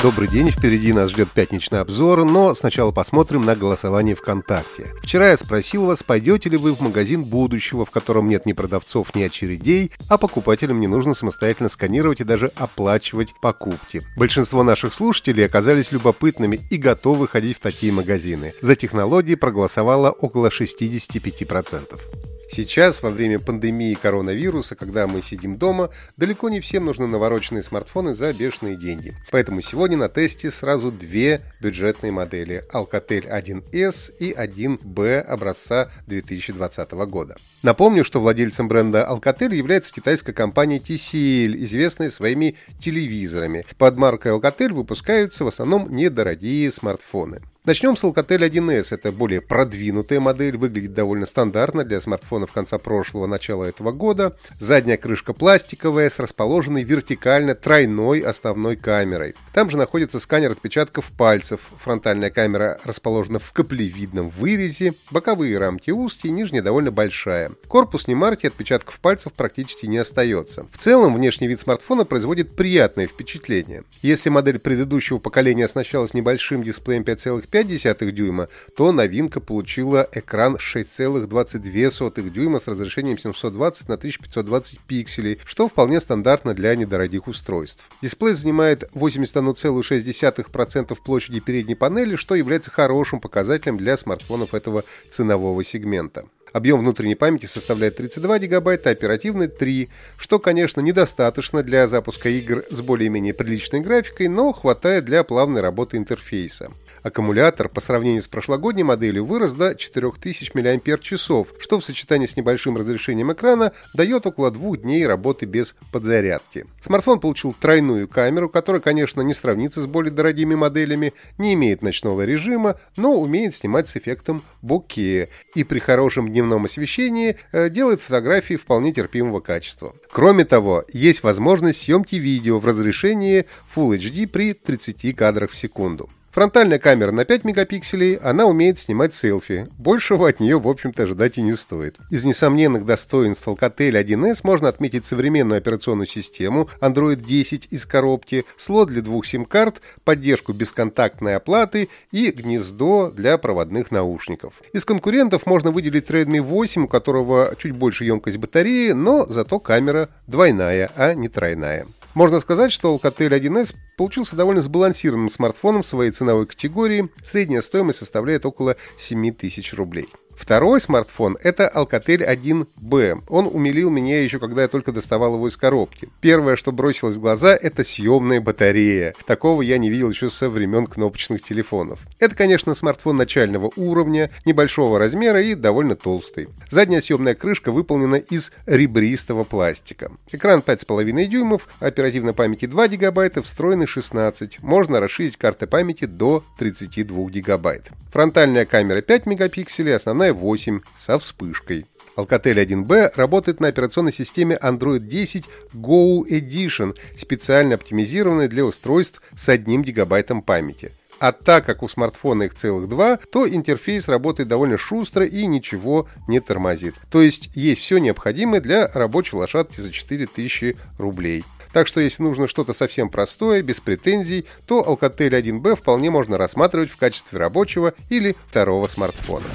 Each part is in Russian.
Добрый день, впереди нас ждет пятничный обзор, но сначала посмотрим на голосование ВКонтакте. Вчера я спросил вас, пойдете ли вы в магазин будущего, в котором нет ни продавцов, ни очередей, а покупателям не нужно самостоятельно сканировать и даже оплачивать покупки. Большинство наших слушателей оказались любопытными и готовы ходить в такие магазины. За технологии проголосовало около 65%. Сейчас, во время пандемии коронавируса, когда мы сидим дома, далеко не всем нужны навороченные смартфоны за бешеные деньги. Поэтому сегодня на тесте сразу две бюджетные модели Alcatel 1S и 1B образца 2020 года. Напомню, что владельцем бренда Alcatel является китайская компания TCL, известная своими телевизорами. Под маркой Alcatel выпускаются в основном недорогие смартфоны. Начнем с Alcatel 1S. Это более продвинутая модель, выглядит довольно стандартно для смартфонов конца прошлого, начала этого года. Задняя крышка пластиковая с расположенной вертикально тройной основной камерой. Там же находится сканер отпечатков пальцев. Фронтальная камера расположена в каплевидном вырезе, боковые рамки узкие, нижняя довольно большая. Корпус не марки, отпечатков пальцев практически не остается. В целом, внешний вид смартфона производит приятное впечатление. Если модель предыдущего поколения оснащалась небольшим дисплеем 5,5 5,5 дюйма, то новинка получила экран 6,22 дюйма с разрешением 720 на 1520 пикселей, что вполне стандартно для недорогих устройств. Дисплей занимает 81,6% площади передней панели, что является хорошим показателем для смартфонов этого ценового сегмента. Объем внутренней памяти составляет 32 гигабайта, а оперативной 3, что, конечно, недостаточно для запуска игр с более-менее приличной графикой, но хватает для плавной работы интерфейса. Аккумулятор по сравнению с прошлогодней моделью вырос до 4000 мАч, что в сочетании с небольшим разрешением экрана дает около двух дней работы без подзарядки. Смартфон получил тройную камеру, которая, конечно, не сравнится с более дорогими моделями, не имеет ночного режима, но умеет снимать с эффектом боке и при хорошем дневном освещении э, делает фотографии вполне терпимого качества. Кроме того, есть возможность съемки видео в разрешении Full HD при 30 кадрах в секунду. Фронтальная камера на 5 мегапикселей, она умеет снимать селфи. Большего от нее, в общем-то, ожидать и не стоит. Из несомненных достоинств Alcatel 1S можно отметить современную операционную систему Android 10 из коробки, слот для двух сим-карт, поддержку бесконтактной оплаты и гнездо для проводных наушников. Из конкурентов можно выделить Redmi 8, у которого чуть больше емкость батареи, но зато камера двойная, а не тройная. Можно сказать, что Alcatel 1S получился довольно сбалансированным смартфоном в своей ценовой категории. Средняя стоимость составляет около 7 тысяч рублей. Второй смартфон — это Alcatel 1B. Он умилил меня еще когда я только доставал его из коробки. Первое, что бросилось в глаза, это съемная батарея. Такого я не видел еще со времен кнопочных телефонов. Это, конечно, смартфон начального уровня, небольшого размера и довольно толстый. Задняя съемная крышка выполнена из ребристого пластика. Экран 5,5 дюймов, оперативной памяти 2 гигабайта, встроенный 16. Можно расширить карты памяти до 32 гигабайт. Фронтальная камера 5 мегапикселей, основная Wi-Fi 8 со вспышкой. Alcatel 1B работает на операционной системе Android 10 Go Edition, специально оптимизированной для устройств с 1 гигабайтом памяти. А так как у смартфона их целых два, то интерфейс работает довольно шустро и ничего не тормозит. То есть есть все необходимое для рабочей лошадки за 4000 рублей. Так что если нужно что-то совсем простое, без претензий, то Alcatel 1B вполне можно рассматривать в качестве рабочего или второго смартфона.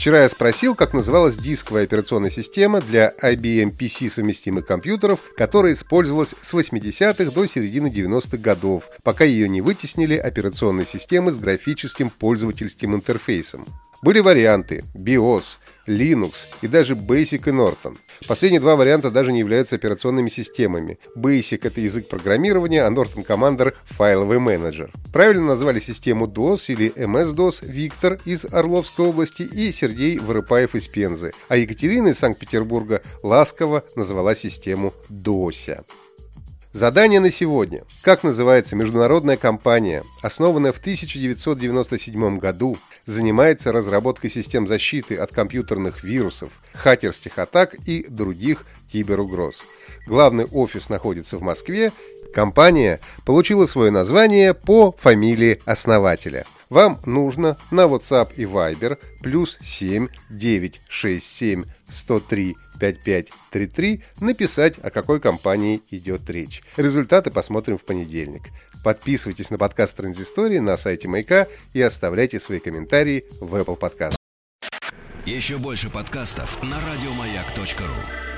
Вчера я спросил, как называлась дисковая операционная система для IBM PC совместимых компьютеров, которая использовалась с 80-х до середины 90-х годов, пока ее не вытеснили операционные системы с графическим пользовательским интерфейсом. Были варианты BIOS, Linux и даже Basic и Norton. Последние два варианта даже не являются операционными системами. Basic — это язык программирования, а Norton Commander — файловый менеджер. Правильно назвали систему DOS или MS-DOS Виктор из Орловской области и Сергей Вырыпаев из Пензы, а Екатерина из Санкт-Петербурга ласково назвала систему DOSя. Задание на сегодня. Как называется международная компания, основанная в 1997 году, занимается разработкой систем защиты от компьютерных вирусов, хакерских атак и других киберугроз. Главный офис находится в Москве. Компания получила свое название по фамилии основателя. Вам нужно на WhatsApp и Viber плюс 7 967 103 5533 написать, о какой компании идет речь. Результаты посмотрим в понедельник. Подписывайтесь на подкаст Транзистории на сайте Маяка и оставляйте свои комментарии в Apple Podcast. Еще больше подкастов на радиомаяк.ру.